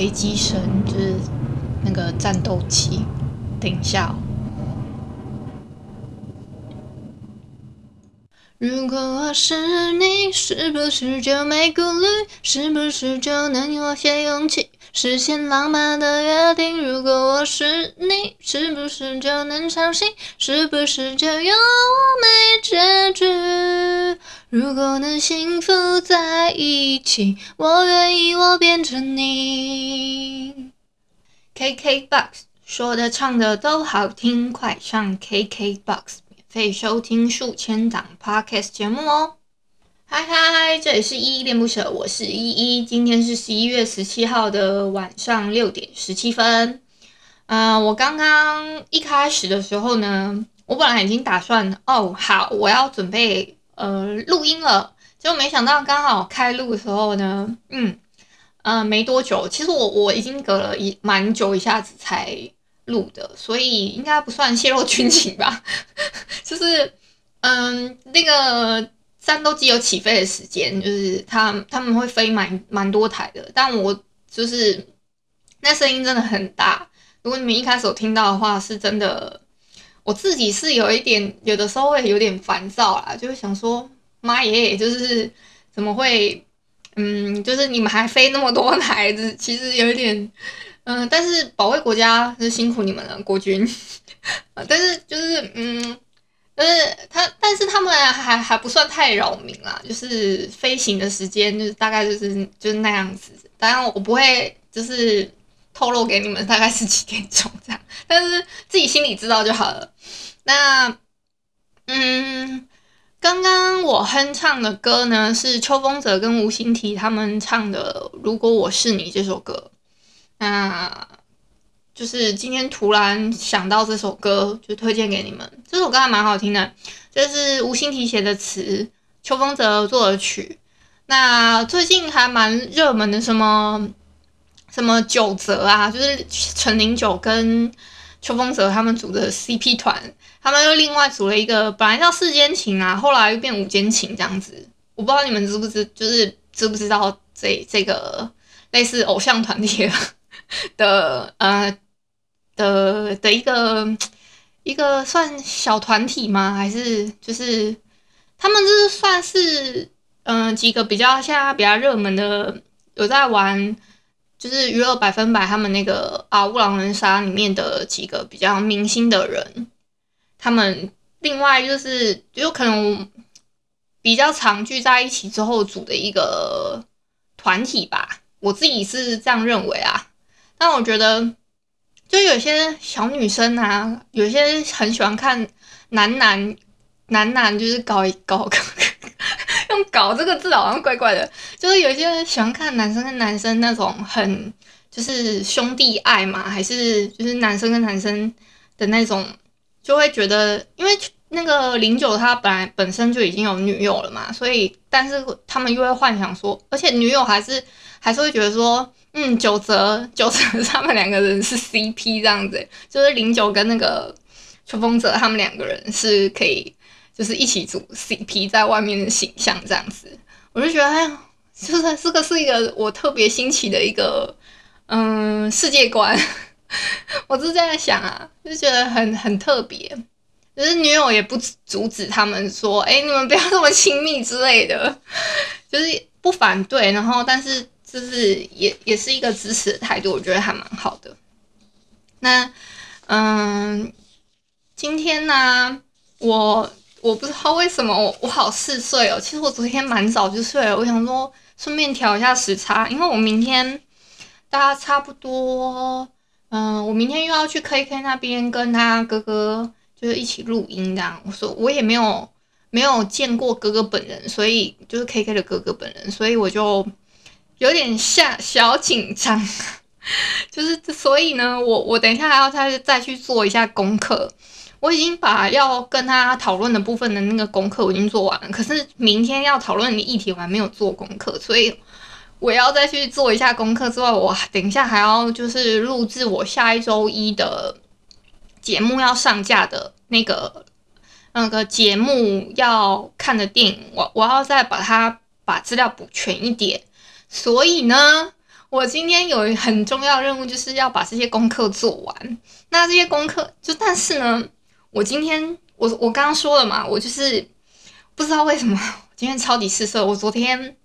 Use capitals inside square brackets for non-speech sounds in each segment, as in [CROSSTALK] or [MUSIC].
飞机神，就是那个战斗机。等一下哦。如果我是你，是不是就没顾虑？是不是就能有些勇气实现浪漫的约定？如果我是你，是不是就能相信？是不是就有完美结局？如果能幸福在一起，我愿意我变成你。KKBOX 说的唱的都好听，快上 KKBOX 免费收听数千档 Podcast 节目哦！嗨嗨，这里是依依恋不舍，我是依依。今天是十一月十七号的晚上六点十七分。嗯、我刚刚一开始的时候呢，我本来已经打算哦，好，我要准备。呃，录音了，结果没想到刚好开录的时候呢，嗯，呃，没多久，其实我我已经隔了一蛮久一下子才录的，所以应该不算泄露军情吧。[LAUGHS] 就是，嗯，那个战斗机有起飞的时间，就是他他们会飞蛮蛮多台的，但我就是那声音真的很大，如果你们一开始听到的话，是真的。我自己是有一点，有的时候会有点烦躁啦，就是想说，妈耶，就是怎么会，嗯，就是你们还飞那么多台子，其实有一点，嗯，但是保卫国家是辛苦你们了，国军，[LAUGHS] 但是就是，嗯，就是他，但是他们还还不算太扰民啦，就是飞行的时间就是大概就是就是那样子，当然我不会就是。透露给你们大概是几点钟这样，但是自己心里知道就好了。那，嗯，刚刚我哼唱的歌呢，是邱风泽跟吴欣提他们唱的《如果我是你》这首歌。那，就是今天突然想到这首歌，就推荐给你们。这首歌还蛮好听的，这是吴欣提写的词，邱风泽作的曲。那最近还蛮热门的，什么？什么九泽啊，就是陈零九跟邱风泽他们组的 CP 团，他们又另外组了一个，本来叫四间情啊，后来又变五间情这样子。我不知道你们知不知，就是知不知道这这个类似偶像团体的 [LAUGHS] 呃的的一个一个算小团体吗？还是就是他们就是算是嗯、几个比较现在比较热门的有在玩。就是娱乐百分百他们那个啊，乌狼人杀里面的几个比较明星的人，他们另外就是有可能比较常聚在一起之后组的一个团体吧，我自己是这样认为啊。但我觉得，就有些小女生啊，有些很喜欢看男男男男，就是搞一搞搞。用“搞” [LAUGHS] 这个字好像怪怪的，就是有些喜欢看男生跟男生那种很就是兄弟爱嘛，还是就是男生跟男生的那种，就会觉得，因为那个零九他本来本身就已经有女友了嘛，所以但是他们又会幻想说，而且女友还是还是会觉得说，嗯，九泽 [LAUGHS] 九泽他们两个人是 CP 这样子，就是零九跟那个邱风泽他们两个人是可以。就是一起组 CP 在外面的形象这样子，我就觉得哎呀，就是这个是一个我特别新奇的一个嗯世界观，[LAUGHS] 我是这样想啊，就觉得很很特别。就是女友也不阻止他们说，哎，你们不要这么亲密之类的，[LAUGHS] 就是不反对，然后但是就是也也是一个支持的态度，我觉得还蛮好的。那嗯，今天呢，我。我不知道为什么我我好嗜睡哦。其实我昨天蛮早就睡了。我想说顺便调一下时差，因为我明天大家差不多，嗯、我明天又要去 KK 那边跟他哥哥就是一起录音这样。我说我也没有没有见过哥哥本人，所以就是 KK 的哥哥本人，所以我就有点下小紧张。[LAUGHS] 就是所以呢，我我等一下还要再再去做一下功课。我已经把要跟他讨论的部分的那个功课我已经做完了，可是明天要讨论的议题我还没有做功课，所以我要再去做一下功课。之外，我等一下还要就是录制我下一周一的节目要上架的那个那个节目要看的电影，我我要再把它把资料补全一点。所以呢，我今天有很重要任务，就是要把这些功课做完。那这些功课就但是呢。我今天我我刚刚说了嘛，我就是不知道为什么 [LAUGHS] 今天超级失色。我昨天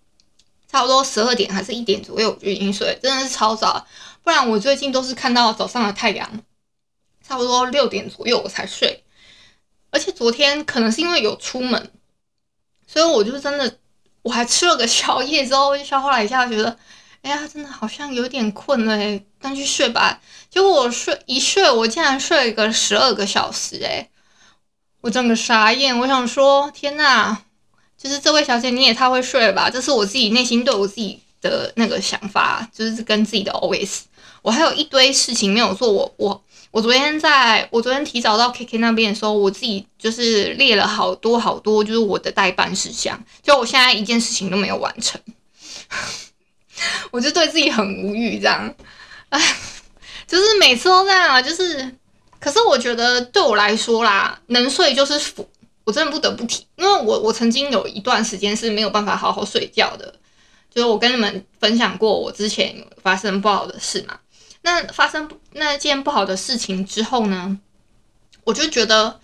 差不多十二点还是一点左右我就已经睡，真的是超早。不然我最近都是看到早上的太阳，差不多六点左右我才睡。而且昨天可能是因为有出门，所以我就真的我还吃了个宵夜之后就消化了一下，觉得哎呀，真的好像有点困了诶，那去睡吧。结果我睡一睡，我竟然睡了个十二个小时，哎，我整个傻眼。我想说，天呐，就是这位小姐，你也太会睡了吧？这是我自己内心对我自己的那个想法，就是跟自己的 OS。我还有一堆事情没有做，我我我昨天在我昨天提早到 KK 那边的时候，我自己就是列了好多好多，就是我的待办事项，就我现在一件事情都没有完成，[LAUGHS] 我就对自己很无语，这样，唉。[LAUGHS] 就是每次都这样啊，就是，可是我觉得对我来说啦，能睡就是福，我真的不得不提，因为我我曾经有一段时间是没有办法好好睡觉的，就是我跟你们分享过我之前发生不好的事嘛，那发生那件不好的事情之后呢，我就觉得，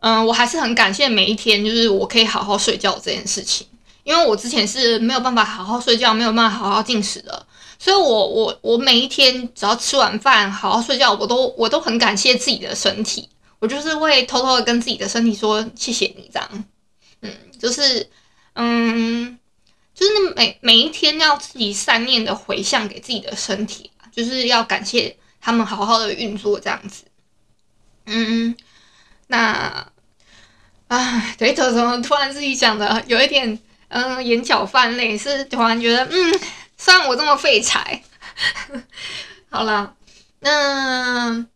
嗯，我还是很感谢每一天，就是我可以好好睡觉这件事情，因为我之前是没有办法好好睡觉，没有办法好好进食的。所以我，我我每一天只要吃完饭，好好睡觉，我都我都很感谢自己的身体。我就是会偷偷的跟自己的身体说谢谢你，这样，嗯，就是，嗯，就是那每每一天要自己善念的回向给自己的身体，就是要感谢他们好好的运作这样子。嗯，那，啊，对，怎么突然自己讲的有一点，嗯，眼角泛泪，是突然觉得，嗯。虽然我这么废柴，[LAUGHS] 好了，那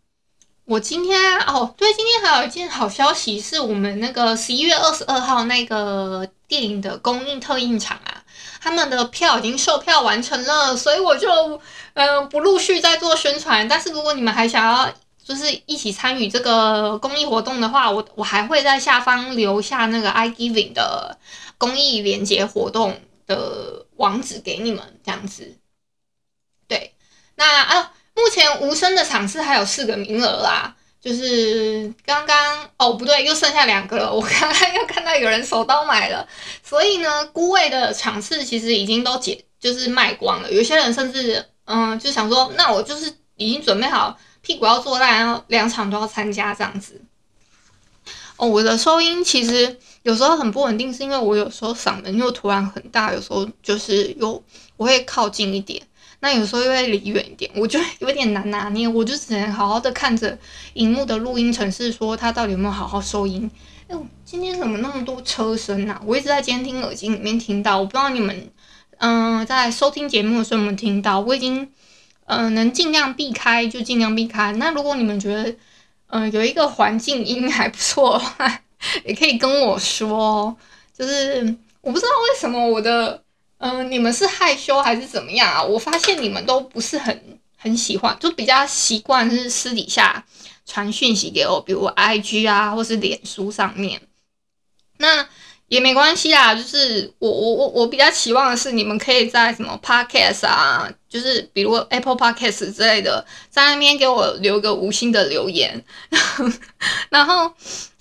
我今天哦，对，今天还有一件好消息，是我们那个十一月二十二号那个电影的公映特映场啊，他们的票已经售票完成了，所以我就嗯、不陆续在做宣传。但是如果你们还想要就是一起参与这个公益活动的话，我我还会在下方留下那个 iGiving 的公益连结活动的。网址给你们这样子，对，那啊，目前无声的场次还有四个名额啦，就是刚刚哦不对，又剩下两个了，我刚刚又看到有人手刀买了，所以呢，孤位的场次其实已经都解，就是卖光了，有些人甚至嗯就想说，那我就是已经准备好屁股要坐烂，然后两场都要参加这样子。哦，我的收音其实。有时候很不稳定，是因为我有时候嗓门又突然很大，有时候就是又我会靠近一点，那有时候又会离远一点，我就有点难拿捏，我就只能好好的看着荧幕的录音程式，说它到底有没有好好收音。哎，今天怎么那么多车声啊？我一直在监听耳机里面听到，我不知道你们嗯、在收听节目的时候有没有听到，我已经嗯、能尽量避开就尽量避开。那如果你们觉得嗯、有一个环境音还不错的话，也可以跟我说，就是我不知道为什么我的，嗯、你们是害羞还是怎么样啊？我发现你们都不是很很喜欢，就比较习惯是私底下传讯息给我，比如 IG 啊，或是脸书上面。那也没关系啦，就是我我我我比较期望的是你们可以在什么 Podcast 啊，就是比如 Apple Podcast 之类的，在那边给我留个五星的留言，[LAUGHS] 然后。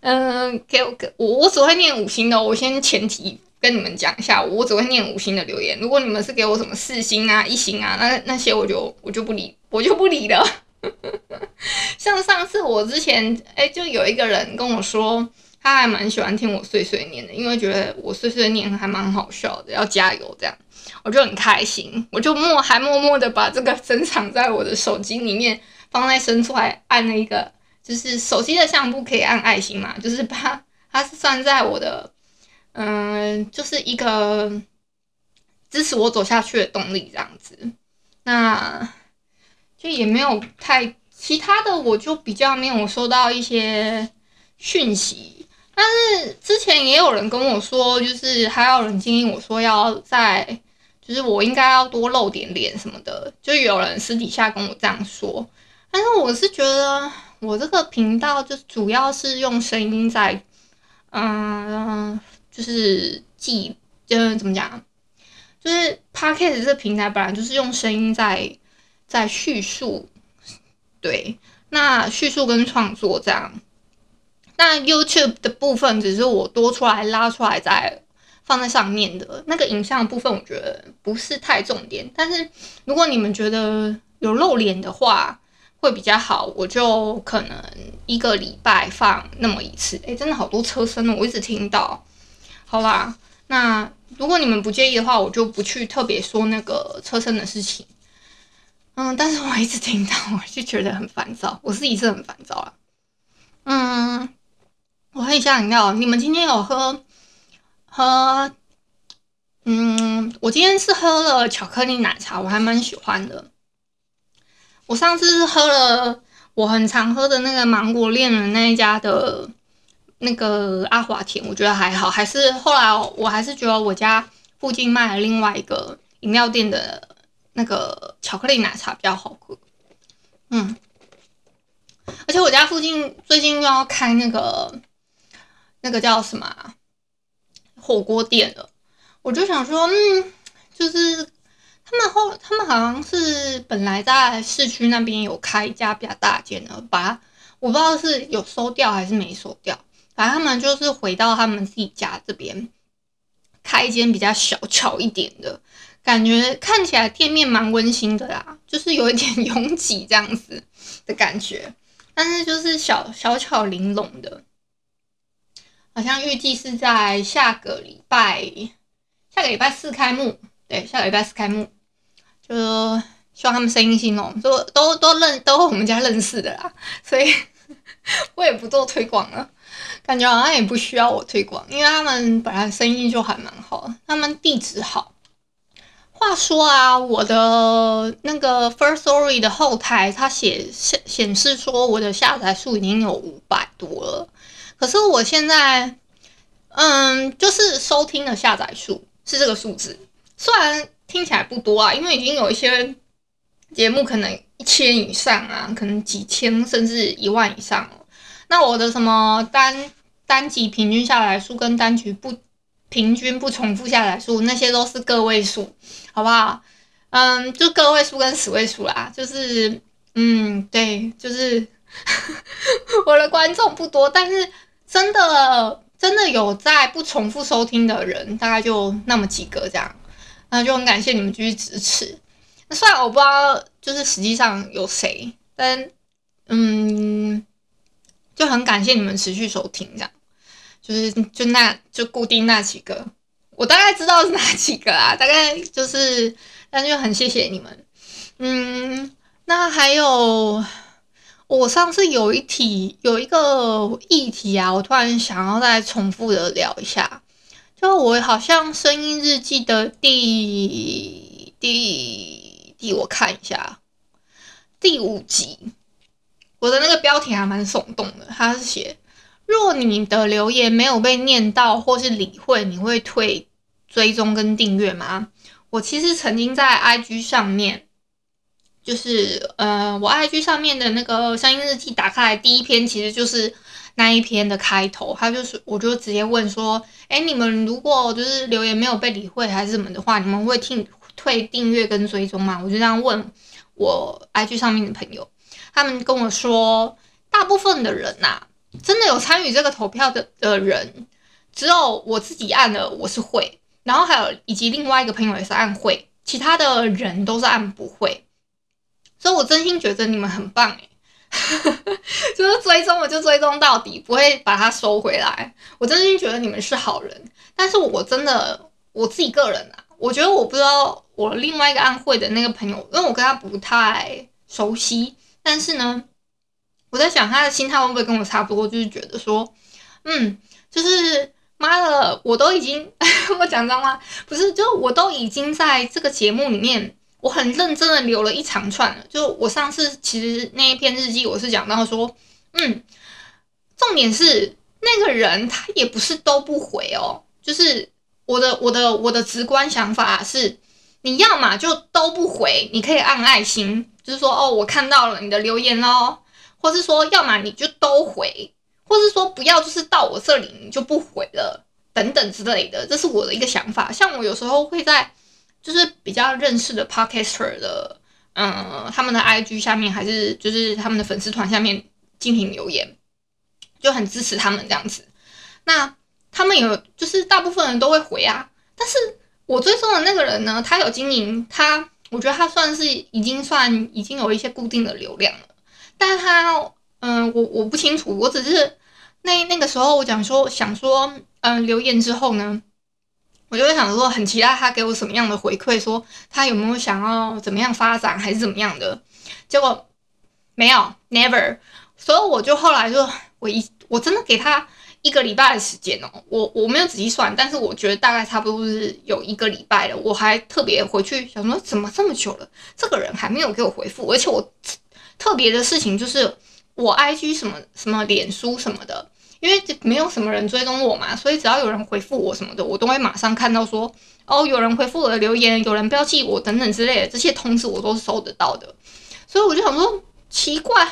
嗯，给我给我，我只会念五星的。我先前提跟你们讲一下，我只会念五星的留言。如果你们是给我什么四星啊、一星啊，那那些我就我就不理，我就不理了。[LAUGHS] 像上次我之前，哎、就有一个人跟我说，他还蛮喜欢听我碎碎念的，因为觉得我碎碎念还蛮好笑的，要加油这样，我就很开心，我就默还默默的把这个珍藏在我的手机里面，放在伸出来按了一个。就是手机的相簿可以按爱心嘛，就是把它是算在我的嗯，就是一个支持我走下去的动力这样子。那就也没有太其他的，我就比较没有收到一些讯息。但是之前也有人跟我说，就是还有人建议我说要在，就是我应该要多露点脸什么的，就有人私底下跟我这样说。但是我是觉得我这个频道就主要是用声音在，嗯，就是记，就是怎么讲，就是 Podcast 这个平台本来就是用声音在在叙述，对，那叙述跟创作这样。那 YouTube 的部分只是我多出来拉出来再放在上面的那个影像部分，我觉得不是太重点。但是如果你们觉得有露脸的话会比较好，我就可能一个礼拜放那么一次。诶，真的好多车声哦，我一直听到。好啦，那如果你们不介意的话，我就不去特别说那个车声的事情。嗯，但是我一直听到，我就觉得很烦躁。我自己是很烦躁啊。嗯。我喝一下饮料。你们今天有喝喝？嗯，我今天是喝了巧克力奶茶，我还蛮喜欢的。我上次是喝了我很常喝的那个芒果恋人那一家的那个阿华田，我觉得还好。还是后来我还是觉得我家附近卖了另外一个饮料店的那个巧克力奶茶比较好喝。嗯，而且我家附近最近又要开那个。那个叫什么、火锅店的，我就想说，嗯，就是他们后，他们好像是本来在市区那边有开一家比较大间的，把我不知道是有收掉还是没收掉，反正他们就是回到他们自己家这边开一间比较小巧一点的，感觉看起来店面蛮温馨的啦，就是有一点 [LAUGHS] 拥挤这样子的感觉，但是就是小小巧玲珑的。好像预计是在下个礼拜，下个礼拜四开幕。对，下个礼拜四开幕，就希望他们生意兴隆，都都都认，都我们家认识的啦，[LAUGHS] 所以 [LAUGHS] 我也不做推广了，感觉好像也不需要我推广，因为他们本来生意就还蛮好，他们地址好。话说啊，我的那个 First Story 的后台，它显显显示说我的下载数已经有五百多了。可是我现在，嗯，就是收听的下载数是这个数字，虽然听起来不多啊，因为已经有一些节目可能一千以上啊，可能几千甚至一万以上了。那我的什么单单集平均下载数跟单曲不平均不重复下载数，那些都是个位数，好不好？嗯，就个位数跟十位数啦，就是嗯，对，就是 [LAUGHS] 我的观众不多，但是。真的，真的有在不重复收听的人，大概就那么几个这样，那就很感谢你们继续支持。那虽然我不知道，就是实际上有谁，但嗯，就很感谢你们持续收听这样，就是就那就固定那几个，我大概知道是哪几个啊，[LAUGHS] 大概就是，但就很谢谢你们。嗯，那还有。我上次有一题有一个议题啊，我突然想要再重复的聊一下。就我好像声音日记的第第第，我看一下第五集，我的那个标题还蛮耸动的。他是写：若你的留言没有被念到或是理会，你会退追踪跟订阅吗？我其实曾经在 IG 上面。就是呃，我 IG 上面的那个声音日记打开来，第一篇其实就是那一篇的开头。他就是，我就直接问说，哎，你们如果就是留言没有被理会还是什么的话，你们会听退订阅跟追踪吗？我就这样问我 IG 上面的朋友，他们跟我说，大部分的人呐、真的有参与这个投票的的人，只有我自己按了我是会，然后还有以及另外一个朋友也是按会，其他的人都是按不会。所以，我真心觉得你们很棒哎，[LAUGHS] 就是追踪我就追踪到底，不会把它收回来。我真心觉得你们是好人，但是我真的我自己个人啊，我觉得我不知道我另外一个安徽的那个朋友，因为我跟他不太熟悉，但是呢，我在想他的心态会不会跟我差不多，就是觉得说，嗯，就是妈的，我都已经 [LAUGHS] 我讲脏话，不是，就我都已经在这个节目里面，我很认真的留了一长串了。就我上次其实那一篇日记，我是讲到说，嗯，重点是那个人他也不是都不回哦，就是我的我的我的直观想法是，你要么就都不回，你可以按爱心，就是说哦，我看到了你的留言哦，或是说，要么你就都回。或是说不要，就是到我这里你就不回了，等等之类的，这是我的一个想法。像我有时候会在就是比较认识的 podcaster 的，嗯，他们的 IG 下面，还是就是他们的粉丝团下面进行留言，就很支持他们这样子。那他们有就是大部分人都会回啊，但是我追踪的那个人呢，他有经营，他我觉得他算是已经算已经有一些固定的流量了，但是他。嗯，我我不清楚，我只是那那个时候我讲说想说，嗯，留言之后呢，我就会想说很期待他给我什么样的回馈，说他有没有想要怎么样发展还是怎么样的，结果没有，never，所以我就后来就我一我真的给他一个礼拜的时间哦，我我没有仔细算，但是我觉得大概差不多是有一个礼拜了，我还特别回去想说怎么这么久了，这个人还没有给我回复，而且我特别的事情就是。我 IG 什么什么脸书什么的，因为没有什么人追踪我嘛，所以只要有人回复我什么的，我都会马上看到说，哦，有人回复我的留言，有人标记我等等之类的，这些通知我都是收得到的。所以我就想说，奇怪，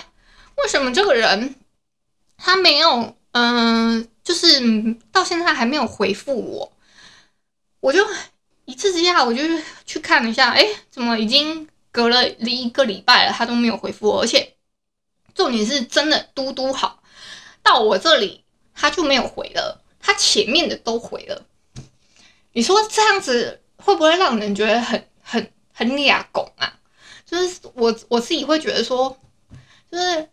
为什么这个人他没有，嗯、就是到现在还没有回复我？我就一次之下，我就去看了一下，哎，怎么已经隔了一个礼拜了，他都没有回复我，而且。重点是真的嘟嘟好，到我这里他就没有回了，他前面的都回了。你说这样子会不会让人觉得很很很俩拱啊？就是我我自己会觉得说，就是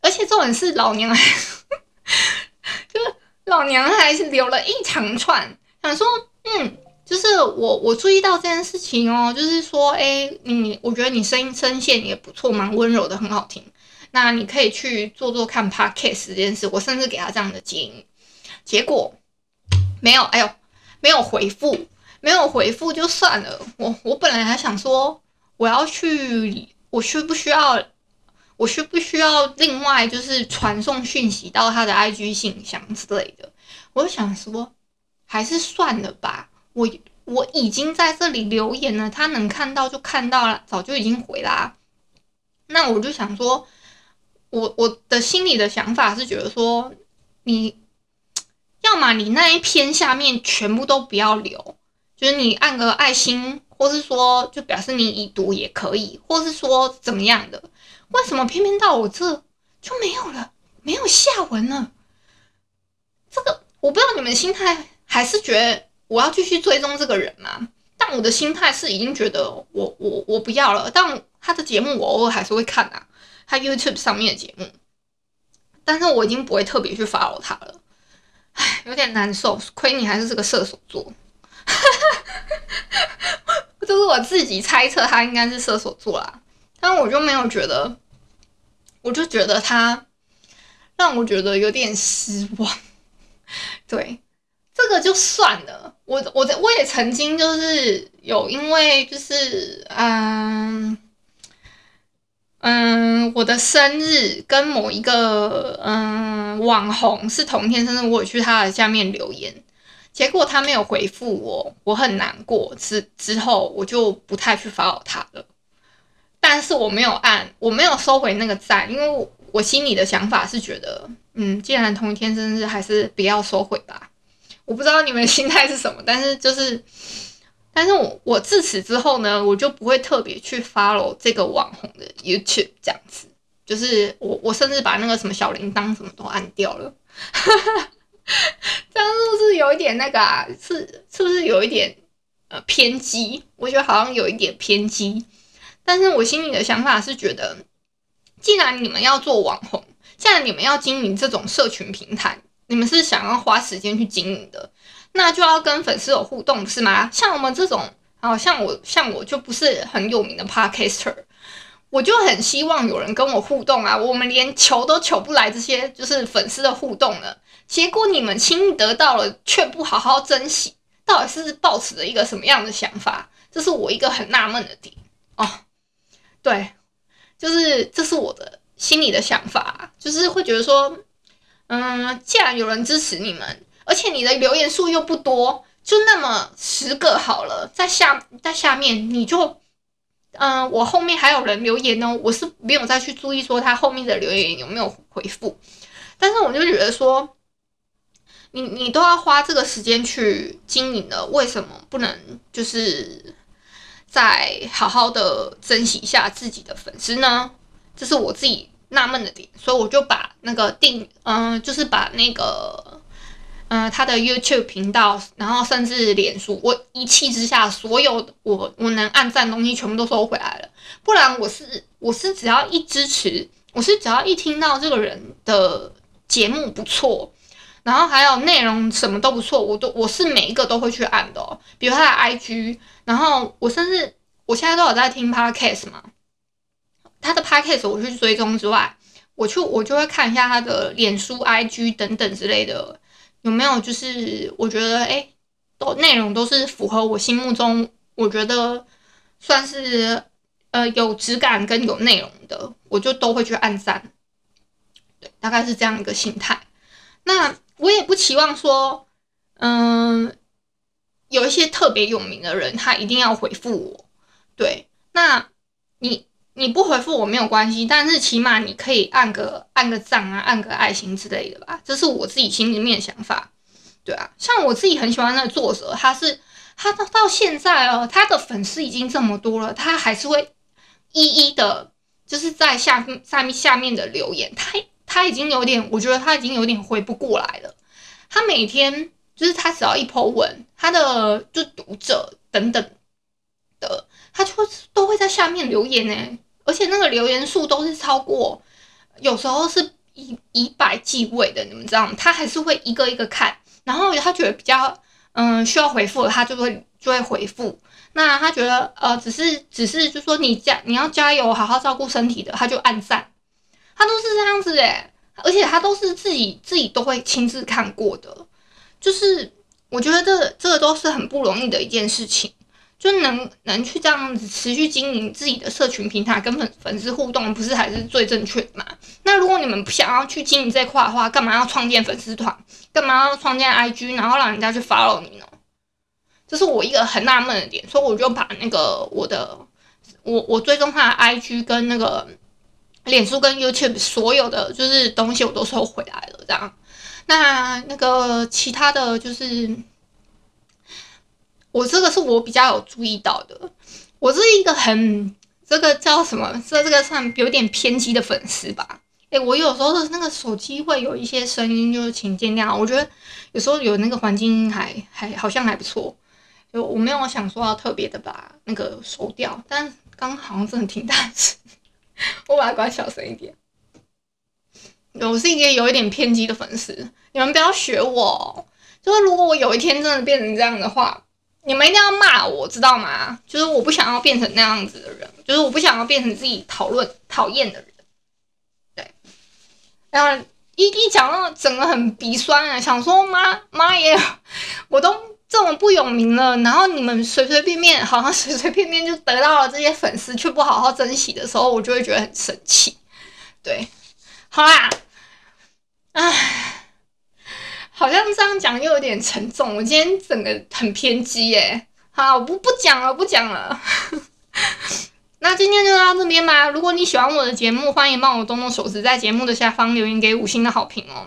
而且重点是老娘还 [LAUGHS] 就是老娘还是留了一长串，想说嗯，就是我我注意到这件事情哦，就是说哎，你我觉得你声音声线也不错，蛮温柔的，很好听。那你可以去做做看 Podcast 这件事，我甚至给他这样的建议，结果没有，哎呦，没有回复，没有回复就算了。我我本来还想说，我要去，我需不需要，我需不需要另外就是传送讯息到他的 IG 信箱之类的？我就想说，还是算了吧。我我已经在这里留言了，他能看到就看到了，早就已经回啦。那我就想说。我我的心里的想法是觉得说，你要么你那一篇下面全部都不要留，就是你按个爱心，或是说就表示你已读也可以，或是说怎么样的？为什么偏偏到我这就没有了，没有下文了？这个我不知道你们心态还是觉得我要继续追踪这个人吗？但我的心态是已经觉得我我我不要了，但他的节目我偶尔还是会看啊。他 YouTube 上面的节目，但是我已经不会特别去 follow 他了，唉，有点难受。亏你还是这个射手座，[LAUGHS] 就是我自己猜测他应该是射手座啦，但我就没有觉得，我就觉得他让我觉得有点失望。[LAUGHS] 对，这个就算了。我我我也曾经就是有因为就是嗯。嗯，我的生日跟某一个嗯网红是同一天生日，我去他的下面留言，结果他没有回复我，我很难过。之之后我就不太去 follow 他了，但是我没有按，我没有收回那个赞，因为我心里的想法是觉得，嗯，既然同一天生日，还是不要收回吧。我不知道你们心态是什么，但是就是。但是我我自此之后呢，我就不会特别去 follow 这个网红的 YouTube 这样子，就是我我甚至把那个什么小铃铛什么都按掉了，[LAUGHS] 这样是不是有一点那个啊？是是不是有一点呃偏激？我觉得好像有一点偏激。但是我心里的想法是觉得，既然你们要做网红，既然你们要经营这种社群平台，你们是想要花时间去经营的。那就要跟粉丝有互动，是吗？像我们这种，哦，像我，像我就不是很有名的 podcaster，我就很希望有人跟我互动啊，我们连求都求不来这些就是粉丝的互动了，结果你们轻易得到了，却不好好珍惜，到底是抱持着一个什么样的想法？这是我一个很纳闷的点哦。对，就是这是我的心里的想法，就是会觉得说，嗯，既然有人支持你们，而且你的留言数又不多，就那么十个好了，在下在下面你就。嗯，我后面还有人留言呢，我是没有再去注意说他后面的留言有没有回复，但是我就觉得说，你你都要花这个时间去经营了，为什么不能就是再好好的珍惜一下自己的粉丝呢？这是我自己纳闷的点，所以我就把那个定，嗯，就是把那个。嗯、他的 YouTube 频道，然后甚至脸书，我一气之下，所有我我能按赞东西全部都收回来了。不然我是我是只要一支持，我是只要一听到这个人的节目不错，然后还有内容什么都不错，我都我是每一个都会去按的哦。比如他的 IG，然后我甚至我现在都有在听 Podcast 嘛，他的 Podcast 我去追踪之外，我去我就会看一下他的脸书、IG 等等之类的。有没有就是我觉得哎，都内容都是符合我心目中，我觉得算是呃有质感跟有内容的，我就都会去按赞。对，大概是这样一个心态。那我也不期望说，嗯，有一些特别有名的人他一定要回复我。对，那你。你不回复我没有关系，但是起码你可以按个按个赞啊，按个爱心之类的吧，这是我自己心里面想法，对啊，像我自己很喜欢那个作者，他是他到到现在哦，他的粉丝已经这么多了，他还是会一一的，就是在下下面下面的留言，他他已经有点，我觉得他已经有点回不过来了，他每天就是他只要一 po 文，他的就读者等等的。他就会都会在下面留言呢，而且那个留言数都是超过，有时候是以以百计位的，你们知道吗？他还是会一个一个看，然后他觉得比较嗯需要回复的，他就会就会回复。那他觉得呃只是只是就说你加你要加油，好好照顾身体的，他就按赞。他都是这样子诶，而且他都是自己自己都会亲自看过的，就是我觉得这这个都是很不容易的一件事情。就能能去这样子持续经营自己的社群平台，跟粉粉丝互动，不是还是最正确的吗？那如果你们不想要去经营这块的话，干嘛要创建粉丝团？干嘛要创建 IG，然后让人家去 follow 你呢？这是我一个很纳闷的点，所以我就把那个我的我我追踪他的 IG 跟那个脸书跟 YouTube 所有的就是东西我都收回来了，这样。那那个其他的就是。我这个是我比较有注意到的，我是一个很这个叫什么？在这个上有点偏激的粉丝吧？诶、我有时候的那个手机会有一些声音，就是请见谅。我觉得有时候有那个环境还还好像还不错，就我没有想说要特别的把那个收掉，但刚刚好像真的挺大声，[LAUGHS] 我把它关小声一点。我是一个有一点偏激的粉丝，你们不要学我。就是如果我有一天真的变成这样的话。你们一定要骂我，知道吗？就是我不想要变成那样子的人，就是我不想要变成自己讨论讨厌的人。对，然后一一讲到整个很鼻酸啊，想说妈妈耶，我都这么不有名了，然后你们随随便便好像随随便便就得到了这些粉丝，却不好好珍惜的时候，我就会觉得很生气。对，好啦，唉。好像这样讲又有点沉重，我今天整个很偏激耶。好，我不不讲了，不讲了。那今天就到这边吧。如果你喜欢我的节目，欢迎帮我动动手指，在节目的下方留言给五星的好评哦。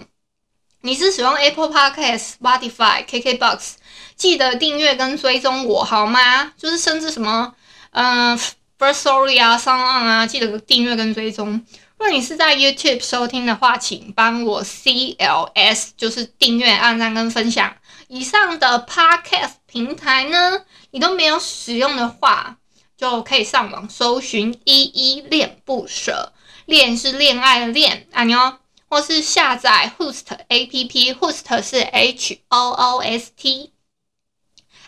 你是使用 Apple Podcast、Spotify、KKBox，记得订阅跟追踪我好吗？就是甚至什么，嗯、呃、Firstory 啊、Sound 啊，记得订阅跟追踪。如果你是在 YouTube 收听的话，请帮我 CLS，就是订阅、按赞跟分享。以上的 Podcast 平台呢，你都没有使用的话，就可以上网搜寻“依依恋不舍”，恋是恋爱的恋，啊妞，或是下载 Host APP，Host 是 H O O S T。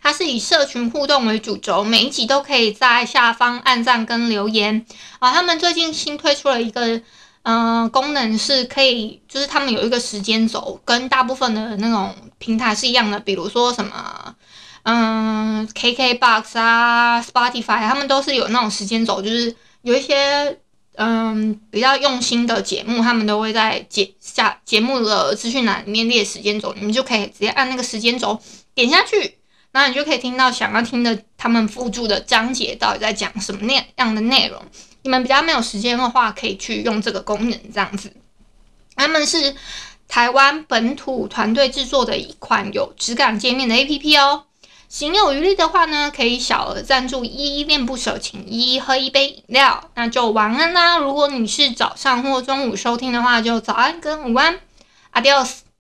它是以社群互动为主轴，每一集都可以在下方按赞跟留言啊。他们最近新推出了一个嗯、功能，是可以就是他们有一个时间轴，跟大部分的那种平台是一样的，比如说什么嗯 KKBOX 啊、Spotify，他们都是有那种时间轴，就是有一些。嗯，比较用心的节目，他们都会在节下节目的资讯栏里面列时间轴，你们就可以直接按那个时间轴点下去，那你就可以听到想要听的他们附注的章节到底在讲什么那样的内容。你们比较没有时间的话，可以去用这个功能这样子。他们是台湾本土团队制作的一款有质感界面的 APP 哦。行有余力的话呢，可以小额赞助，依依恋不舍，请依依喝一杯饮料，那就晚安啦。如果你是早上或中午收听的话，就早安跟午安，Adios。